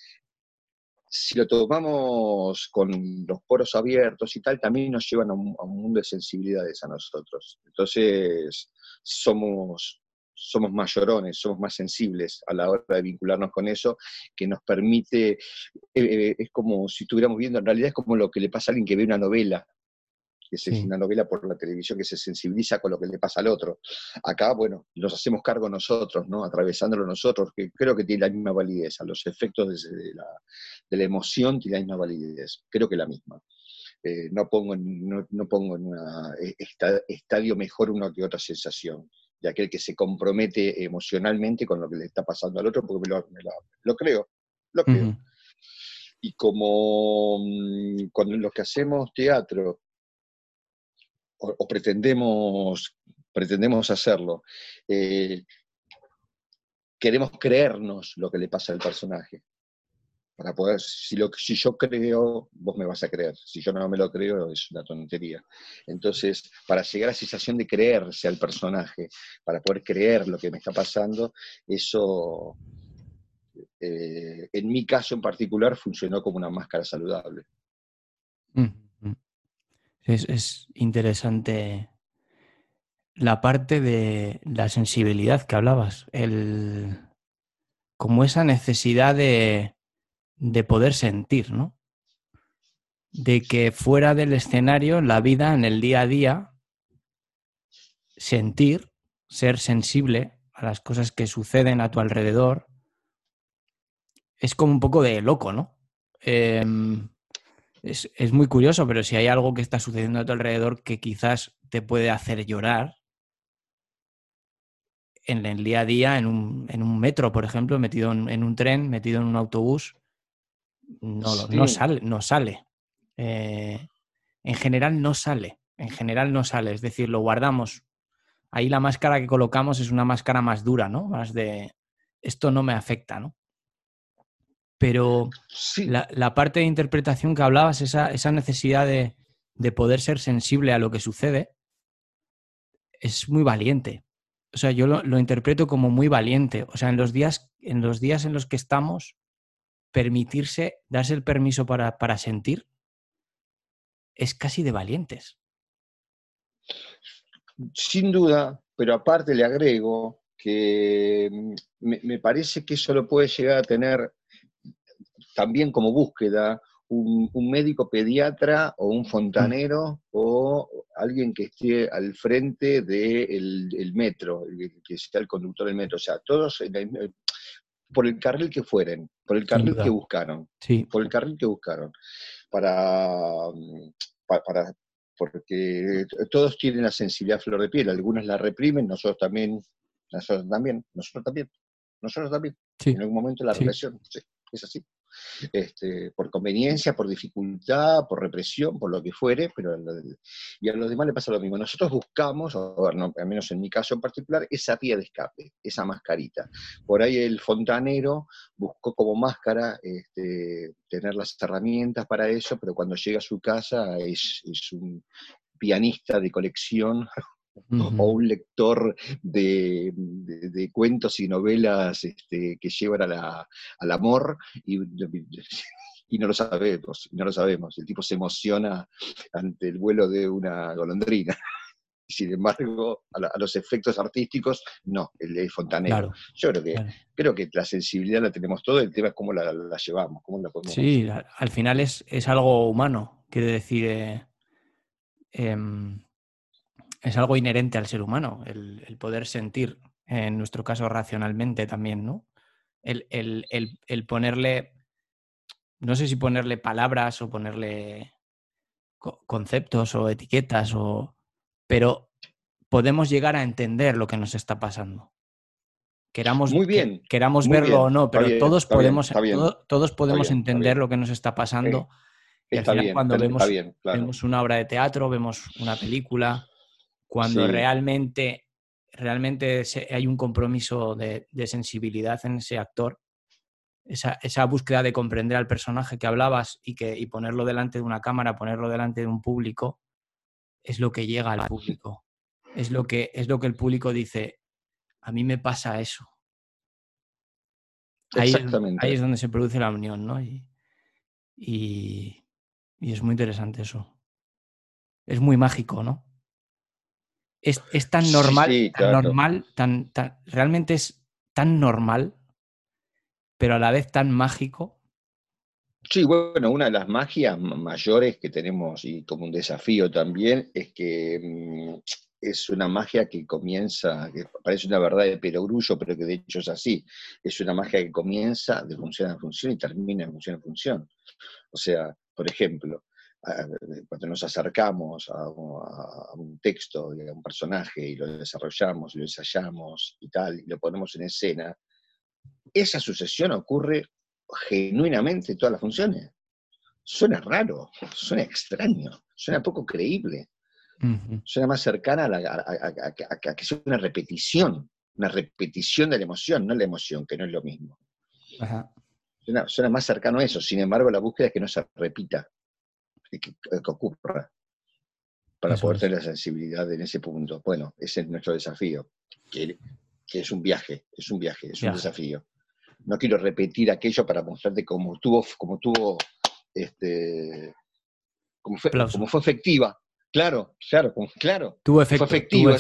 si lo tomamos con los poros abiertos y tal, también nos llevan a un, a un mundo de sensibilidades a nosotros. Entonces somos somos mayorones, somos más sensibles a la hora de vincularnos con eso, que nos permite, eh, eh, es como si estuviéramos viendo, en realidad es como lo que le pasa a alguien que ve una novela, que es una novela por la televisión que se sensibiliza con lo que le pasa al otro. Acá, bueno, nos hacemos cargo nosotros, ¿no? Atravesándolo nosotros, que creo que tiene la misma validez, a los efectos de, la, emoción tiene la misma validez, creo que la misma. Eh, no, pongo en, no, pongo en un estadio mejor una que otra sensación de aquel que se compromete emocionalmente con lo que le está pasando al otro, porque lo, lo, creo, lo creo. Y como mm, cuando los que hacemos teatro o, pretendemos, pretendemos hacerlo, eh, queremos creernos lo que le pasa al personaje para poder, si, lo, si yo creo, vos me vas a creer, si yo no me lo creo es una tontería. Entonces, para llegar a esa sensación de creerse al personaje, para poder creer lo que me está pasando, eso, eh, en mi caso en particular, funcionó como una máscara saludable. Es, es interesante la parte de la sensibilidad que hablabas, el, como esa necesidad de de poder sentir, ¿no? De que fuera del escenario, en la vida, en el día a día, sentir ser sensible a las cosas que suceden a tu alrededor, es como un poco de loco, ¿no? Em, es, es, muy curioso, pero si hay algo que está sucediendo a tu alrededor que quizás te puede hacer llorar, en el día a día, en un, en un metro, por ejemplo, metido en, un tren, metido en un autobús, no, no sale. No sale. Eh, en general no sale. En general no sale. Es decir, lo guardamos. Ahí la máscara que colocamos es una máscara más dura, ¿no? Más de esto no me afecta, ¿no? Pero la, parte de interpretación que hablabas, esa, esa necesidad de, de poder ser sensible a lo que sucede, es muy valiente o sea, yo lo, interpreto como muy valiente. O sea, en los días en los, días en los que estamos, permitirse, darse el permiso para, para sentir, es casi de valientes. Sin duda, pero aparte le agrego que me, me, parece que eso lo puede llegar a tener también como búsqueda un, médico pediatra o un fontanero o alguien que esté al frente del metro, que sea el conductor del metro, o sea, todos por el carril que fueren, por el carril que buscaron, por el carril que buscaron, para, para, porque todos tienen la sensibilidad flor de piel, algunos la reprimen, nosotros también, nosotros también, nosotros también, nosotros también, en algún momento la represión, es así este, por conveniencia, por dificultad, por represión, por lo que fuere, pero y a los demás le pasa lo mismo. Nosotros buscamos, al menos en mi caso en particular, esa vía de escape, esa mascarita. Por ahí el fontanero buscó como máscara este, tener las herramientas para eso, pero cuando llega a su casa es, un pianista de colección o un lector de, cuentos y novelas este, que llevan al amor y, [LAUGHS] y, no lo sabemos, no lo sabemos. El tipo se emociona ante el vuelo de una golondrina. [LAUGHS] Sin embargo, a, los efectos artísticos, no, el de fontanero. Yo creo que, creo que la sensibilidad la tenemos todo, el tema es cómo la, llevamos, cómo la podemos Sí, al final es, algo humano, quiere decir, eh, em, es algo inherente al ser humano, el, poder sentir, en nuestro caso racionalmente también, ¿no? El, ponerle, no sé si ponerle palabras o ponerle conceptos o etiquetas, o, pero podemos llegar a entender lo que nos está pasando. Queramos, muy bien, queramos verlo o no, pero todos, podemos, todos podemos entender lo que nos está pasando. y al final, cuando vemos, vemos una obra de teatro, vemos una película, cuando realmente, realmente hay un compromiso de, sensibilidad en ese actor, esa, búsqueda de comprender al personaje que hablabas y, que, ponerlo delante de una cámara, ponerlo delante de un público, es lo que llega al público. Es lo que, es lo que el público dice, a mí me pasa eso. Ahí, Exactamente. ahí es donde se produce la unión, ¿no? Y, y, es muy interesante eso. Es muy mágico, ¿no? Es, tan normal, tan normal, tan, realmente es tan normal, pero a la vez tan mágico. Sí, bueno, una de las magias mayores que tenemos y como un desafío también es que mm, es una magia que comienza, que parece una verdad de perogrullo, pero que de hecho es así. Es una magia que comienza de función a función y termina en función a función. O sea, por ejemplo, cuando nos acercamos a, un texto, a un personaje y lo desarrollamos, lo ensayamos y tal, y lo ponemos en escena, esa sucesión ocurre genuinamente en todas las funciones. Suena raro, suena extraño, suena poco creíble, suena más cercana a, que sea una repetición, una repetición de la emoción, no la emoción, que no es lo mismo. Suena, suena, más cercano a eso, sin embargo la búsqueda es que no se repita, que, ocurra para poder tener la sensibilidad en ese punto. Bueno, ese es nuestro desafío, que, es un viaje, es un viaje, es un desafío. No quiero repetir aquello para mostrarte cómo tuvo, cómo tuvo este, cómo fue, fue efectiva. Claro, claro, claro. Tuvo efecto. Fue efectivo.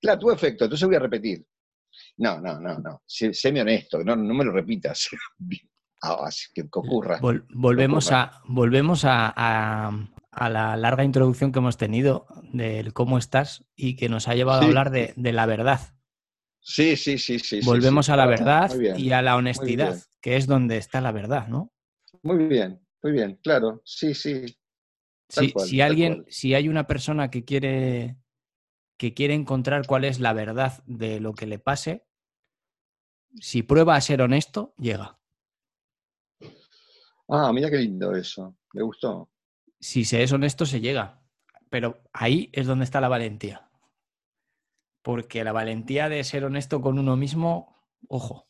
Claro, tuvo efecto, entonces voy a repetir. No, no, no, no. Sé, séme honesto, no, no me lo repitas. [LAUGHS] Que, ocurra. volvemos a, volvemos a, la larga introducción que hemos tenido del cómo estás y que nos ha llevado a hablar de, la verdad. Sí, sí, sí, sí. Volvemos a la verdad y a la honestidad, que es donde está la verdad, ¿no? Muy bien, muy bien, claro, sí, sí. si alguien, si hay una persona que quiere que quiere encontrar cuál es la verdad de lo que le pase, si prueba a ser honesto, llega. Ah, mira qué lindo eso. Me gustó. Si se es honesto, se llega. Pero ahí es donde está la valentía. Porque la valentía de ser honesto con uno mismo, ojo,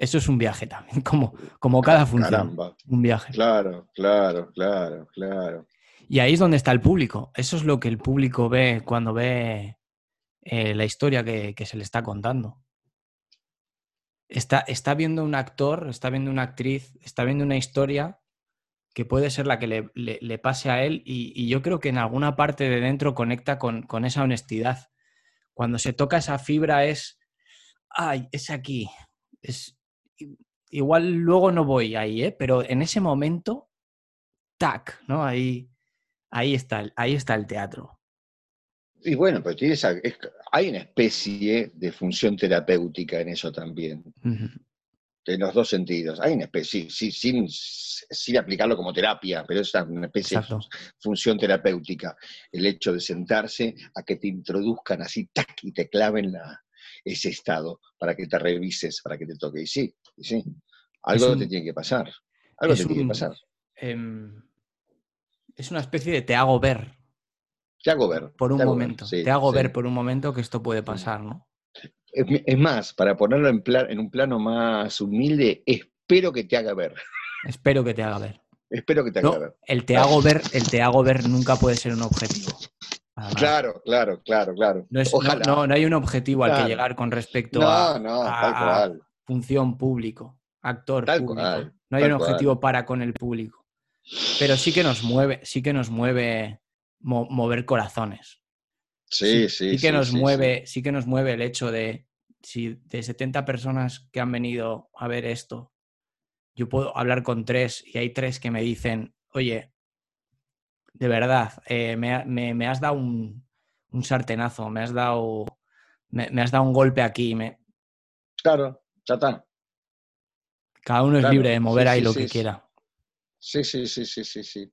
eso es un viaje también, [LAUGHS] como, como cada función. Un viaje. Claro, claro, claro, claro. Y ahí es donde está el público. Eso es lo que el público ve cuando ve eh, la historia que, se le está contando. Está, está, viendo un actor, está viendo una actriz, está viendo una historia que puede ser la que le, pase a él y, yo creo que en alguna parte de dentro conecta con, con, esa honestidad. Cuando se toca esa fibra es, ay, es aquí. Es, igual luego no voy ahí, ¿eh? pero en ese momento, tac, ¿no? Ahí, Ahí está, ahí está el teatro. Y bueno, pero tienes, hay una especie de función terapéutica en eso también. En los dos sentidos. Hay una especie, sí, sin, sin, aplicarlo como terapia, pero es una especie de función terapéutica. El hecho de sentarse a que te introduzcan así, tac, y te claven la, ese estado para que te revises, para que te toque. Y sí, sí. Algo te tiene que pasar. Algo te tiene que pasar. Em, es una especie de te hago ver. Te hago ver. Por un momento. te hago ver por un momento que esto puede pasar, ¿no? Es, más, para ponerlo en, en un plano más humilde, espero que te haga ver. Espero que te haga ver. Espero que te haga ver. El te hago ver, el te hago ver nunca puede ser un objetivo. Claro, claro, claro, claro. No, no, hay un objetivo al que llegar con respecto a, función público, actor público. no hay un objetivo para con el público. Pero sí que nos mueve, sí que nos mueve mover corazones. Sí, sí. Sí, que nos mueve, sí. que nos mueve el hecho de si de 70 personas que han venido a ver esto, yo puedo hablar con tres y hay tres que me dicen, oye, de verdad, eh, me, has dado un, sartenazo, me has dado, me, has dado un golpe aquí. Me... Claro, chata. Cada uno es libre de mover ahí lo que quiera. Sí, sí, sí, sí, sí, sí.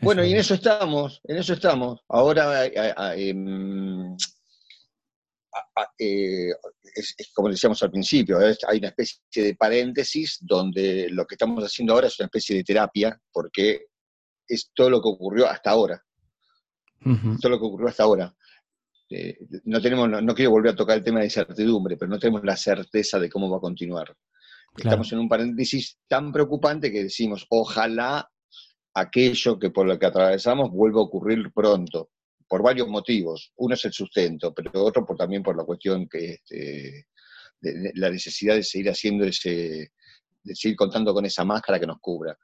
Bueno, y en eso estamos, en eso estamos. Ahora, em, eh, es, como decíamos al principio, hay una especie de paréntesis donde lo que estamos haciendo ahora es una especie de terapia, porque es todo lo que ocurrió hasta ahora. Todo lo que ocurrió hasta ahora. Eh, no, tenemos, no, quiero volver a tocar el tema de incertidumbre, pero no tenemos la certeza de cómo va a continuar. Estamos en un paréntesis tan preocupante que decimos, ojalá aquello que por lo que atravesamos vuelva a ocurrir pronto, por varios motivos. Uno es el sustento, pero otro por, también por la cuestión que este, de, la necesidad de seguir haciendo ese, de seguir contando con esa máscara que nos cubra.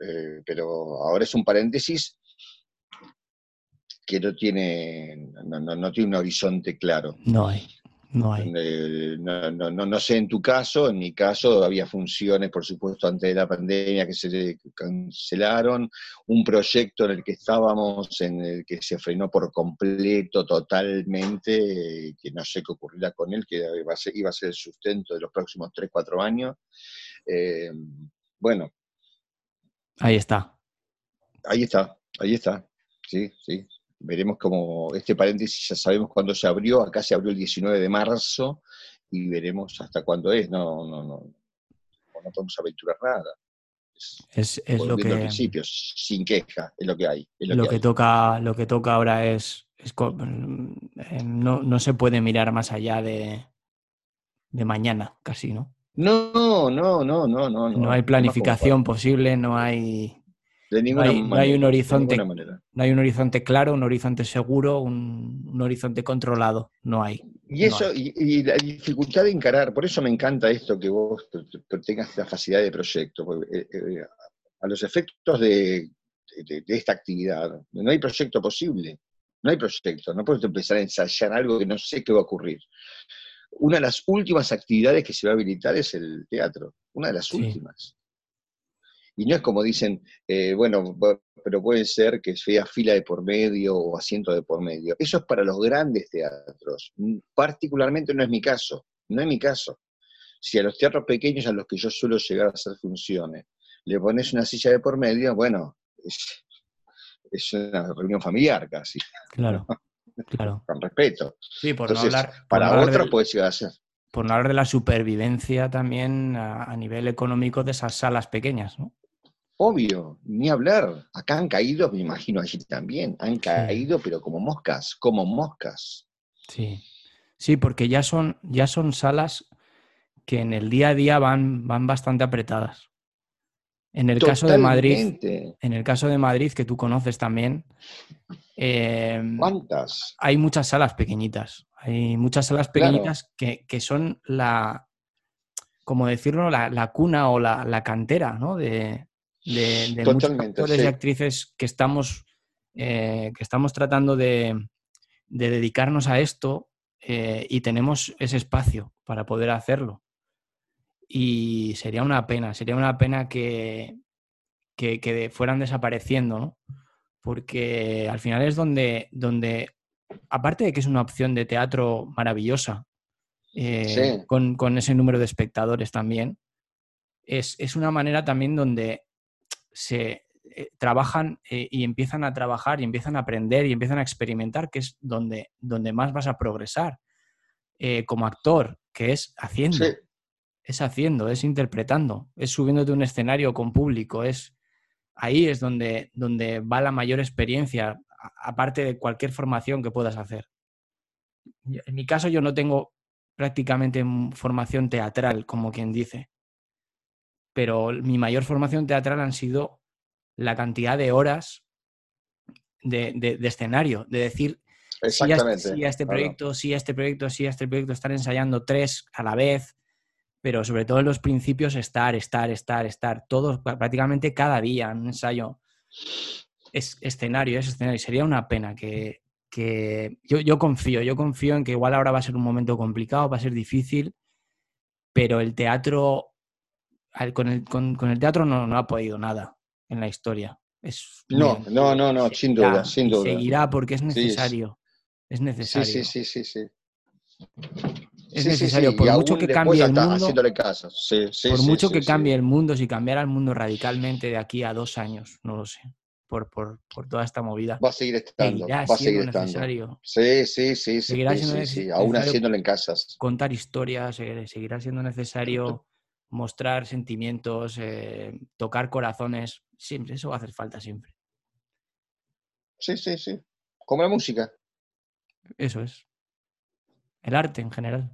Eh, pero ahora es un paréntesis que no tiene, no tiene un horizonte claro. No hay. No hay. no, no, no, sé en tu caso, en mi caso había funciones, por supuesto, antes de la pandemia que se cancelaron, un proyecto en el que estábamos, en el que se frenó por completo, totalmente, que no sé qué ocurrirá con él, que iba a ser, iba a ser el sustento de los próximos 3, 4 años. Eh, bueno. Ahí está. Ahí está, ahí está. Sí, sí, veremos cómo este paréntesis ya sabemos cuándo se abrió, acá se abrió el 19 de marzo y veremos hasta cuándo es, no, no, no, no podemos aventurar nada. Es, es, lo que... principios, sin queja, es lo que hay. lo, que, Toca, lo que toca ahora es, eh, no, no, se puede mirar más allá de, de mañana, casi, ¿no? No, no, no, no, no. No, hay planificación posible, no hay no hay, un horizonte, no hay un horizonte claro, un horizonte seguro, un, horizonte controlado. No hay. Y eso, Y, la dificultad de encarar, por eso me encanta esto que vos tengas la facilidad de proyecto. Eh, eh, a los efectos de, esta actividad, no hay proyecto posible. No hay proyecto. No puedo empezar a ensayar algo que no sé qué va a ocurrir. Una de las últimas actividades que se va a habilitar es el teatro. Una de las últimas Y no es como dicen, eh, bueno, pero puede ser que sea fila de por medio o asiento de por medio. Eso es para los grandes teatros. Particularmente no es mi caso, no es mi caso. Si a los teatros pequeños a los que yo suelo llegar a hacer funciones, le pones una silla de por medio, bueno, es, es una reunión familiar casi. Claro, [LAUGHS] claro. Con respeto. Sí, por no hablar. para otros puede llegar a ser. Por no hablar de la supervivencia también a, nivel económico de esas salas pequeñas, ¿no? Obvio, ni hablar. Acá han caído, me imagino allí también, han caído, pero como moscas, como moscas. Sí, sí, porque ya son, ya son salas que en el día a día van, van bastante apretadas. En el caso de Madrid, en el caso de Madrid, que tú conoces también, em, ¿cuántas? Hay muchas salas pequeñitas. Hay muchas salas pequeñitas que, son la, como decirlo, la, cuna o la, cantera, ¿no? De, de, muchos actores y actrices que estamos, eh, que estamos tratando de, dedicarnos a esto eh, y tenemos ese espacio para poder hacerlo. Y sería una pena, sería una pena que, que, fueran desapareciendo, ¿no? Porque al final es donde, donde, aparte de que es una opción de teatro maravillosa, eh, con, ese número de espectadores también, es, una manera también donde se eh, trabajan eh, y empiezan a trabajar y empiezan a aprender y empiezan a experimentar, que es donde, donde más vas a progresar como actor, que es haciendo. Es haciendo, es interpretando, es subiéndote un escenario con público, es ahí es donde, donde va la mayor experiencia, aparte de cualquier formación que puedas hacer. En mi caso yo no tengo prácticamente formación teatral, como quien dice, pero mi mayor formación teatral han sido la cantidad de horas de, escenario, de decir, sí a, este proyecto, sí a este proyecto, sí a este proyecto, estar ensayando tres a la vez, pero sobre todo en los principios estar, estar, estar, estar, todo, prácticamente cada día, un ensayo. Es escenario, es escenario. Sería una pena que, yo, confío, yo confío en que igual ahora va a ser un momento complicado, va a ser difícil, pero el teatro, con el, con, el teatro no, no, ha podido nada en la historia. Es, no, no, no, no, sin duda, sin duda. Seguirá porque es necesario. Es necesario. Sí, sí, sí, sí, sí es necesario. Por mucho que cambie el mundo. por mucho que cambie el mundo, si cambiara el mundo radicalmente de aquí a dos años, no lo sé. Por, por, por toda esta movida. Va a seguir estando. va a seguir estando. Necesario. Sí, sí, sí. Seguirá siendo sí, aún haciéndolo en casas. Contar historias, seguirá siendo necesario mostrar sentimientos, eh, tocar corazones. Siempre, eso va a hacer falta siempre. Sí, sí, sí. Como la música. Eso es. El arte en general.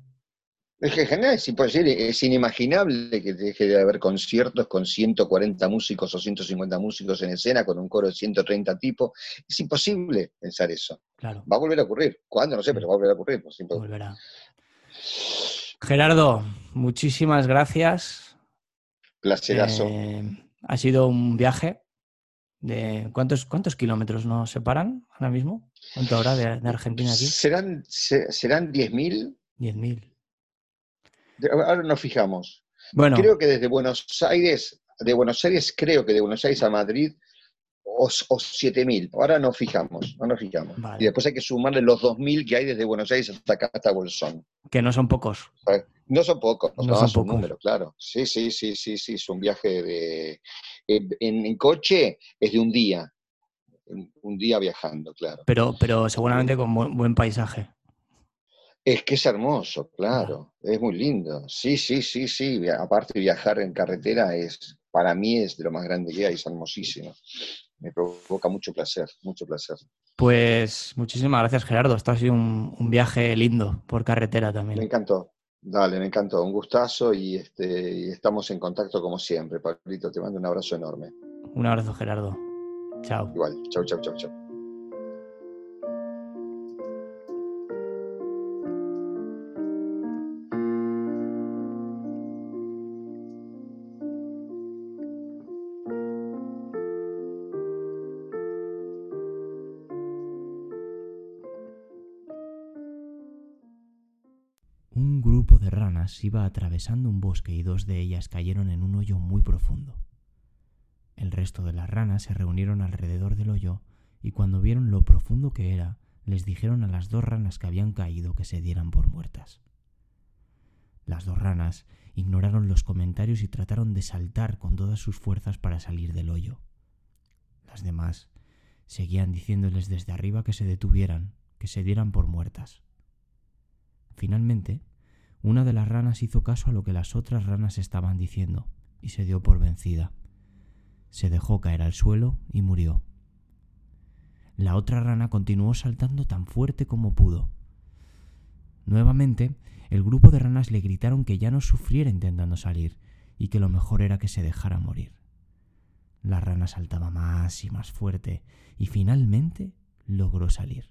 Es que en general es, inimaginable que deje de haber conciertos con 140 músicos o 150 músicos en escena, con un coro de 130 tipos. Es imposible pensar eso. Claro. Va a volver a ocurrir. ¿Cuándo? No sé, pero va a volver a ocurrir. Volverá. Gerardo, muchísimas gracias. Placerazo. Eh, ha sido un viaje de ¿cuántos, cuántos kilómetros nos separan ahora mismo? ¿Cuánto habrá de, Argentina aquí? Serán, serán 10.000. 10.000. Ahora nos fijamos. Bueno. Creo que desde Buenos Aires, de Buenos Aires, creo que de Buenos Aires a Madrid, o, 7.000. Ahora nos fijamos, no nos fijamos. Y después hay que sumarle los 2.000 que hay desde Buenos Aires hasta acá, hasta Bolsón. Que no son pocos. No son pocos, no, son pocos. número, claro. Sí, sí, sí, sí, sí, es un viaje de... En, coche es de un día, un día viajando, claro. Pero, pero seguramente con buen paisaje. Es que es hermoso, claro, es muy lindo. Sí, sí, sí, sí. Aparte viajar en carretera es, para mí es de lo más grande que hay, es hermosísimo. Me provoca mucho placer, mucho placer. Pues muchísimas gracias Gerardo, esto ha sido un, viaje lindo por carretera también. Me encantó, dale, me encantó, un gustazo y, este, y estamos en contacto como siempre. Pablito, te mando un abrazo enorme. Un abrazo Gerardo. Chao. Igual, chao, chao, chao, chao. Iba atravesando un bosque y dos de ellas cayeron en un hoyo muy profundo. El resto de las ranas se reunieron alrededor del hoyo y cuando vieron lo profundo que era, les dijeron a las dos ranas que habían caído que se dieran por muertas. Las dos ranas ignoraron los comentarios y trataron de saltar con todas sus fuerzas para salir del hoyo. Las demás seguían diciéndoles desde arriba que se detuvieran, que se dieran por muertas. Finalmente, una de las ranas hizo caso a lo que las otras ranas estaban diciendo y se dio por vencida. Se dejó caer al suelo y murió. La otra rana continuó saltando tan fuerte como pudo. Nuevamente, el grupo de ranas le gritaron que ya no sufriera intentando salir y que lo mejor era que se dejara morir. La rana saltaba más y más fuerte y finalmente logró salir.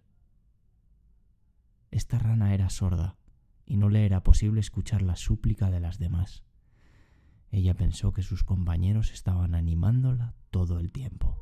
Esta rana era sorda y no le era posible escuchar la súplica de las demás. Ella pensó que sus compañeros estaban animándola todo el tiempo.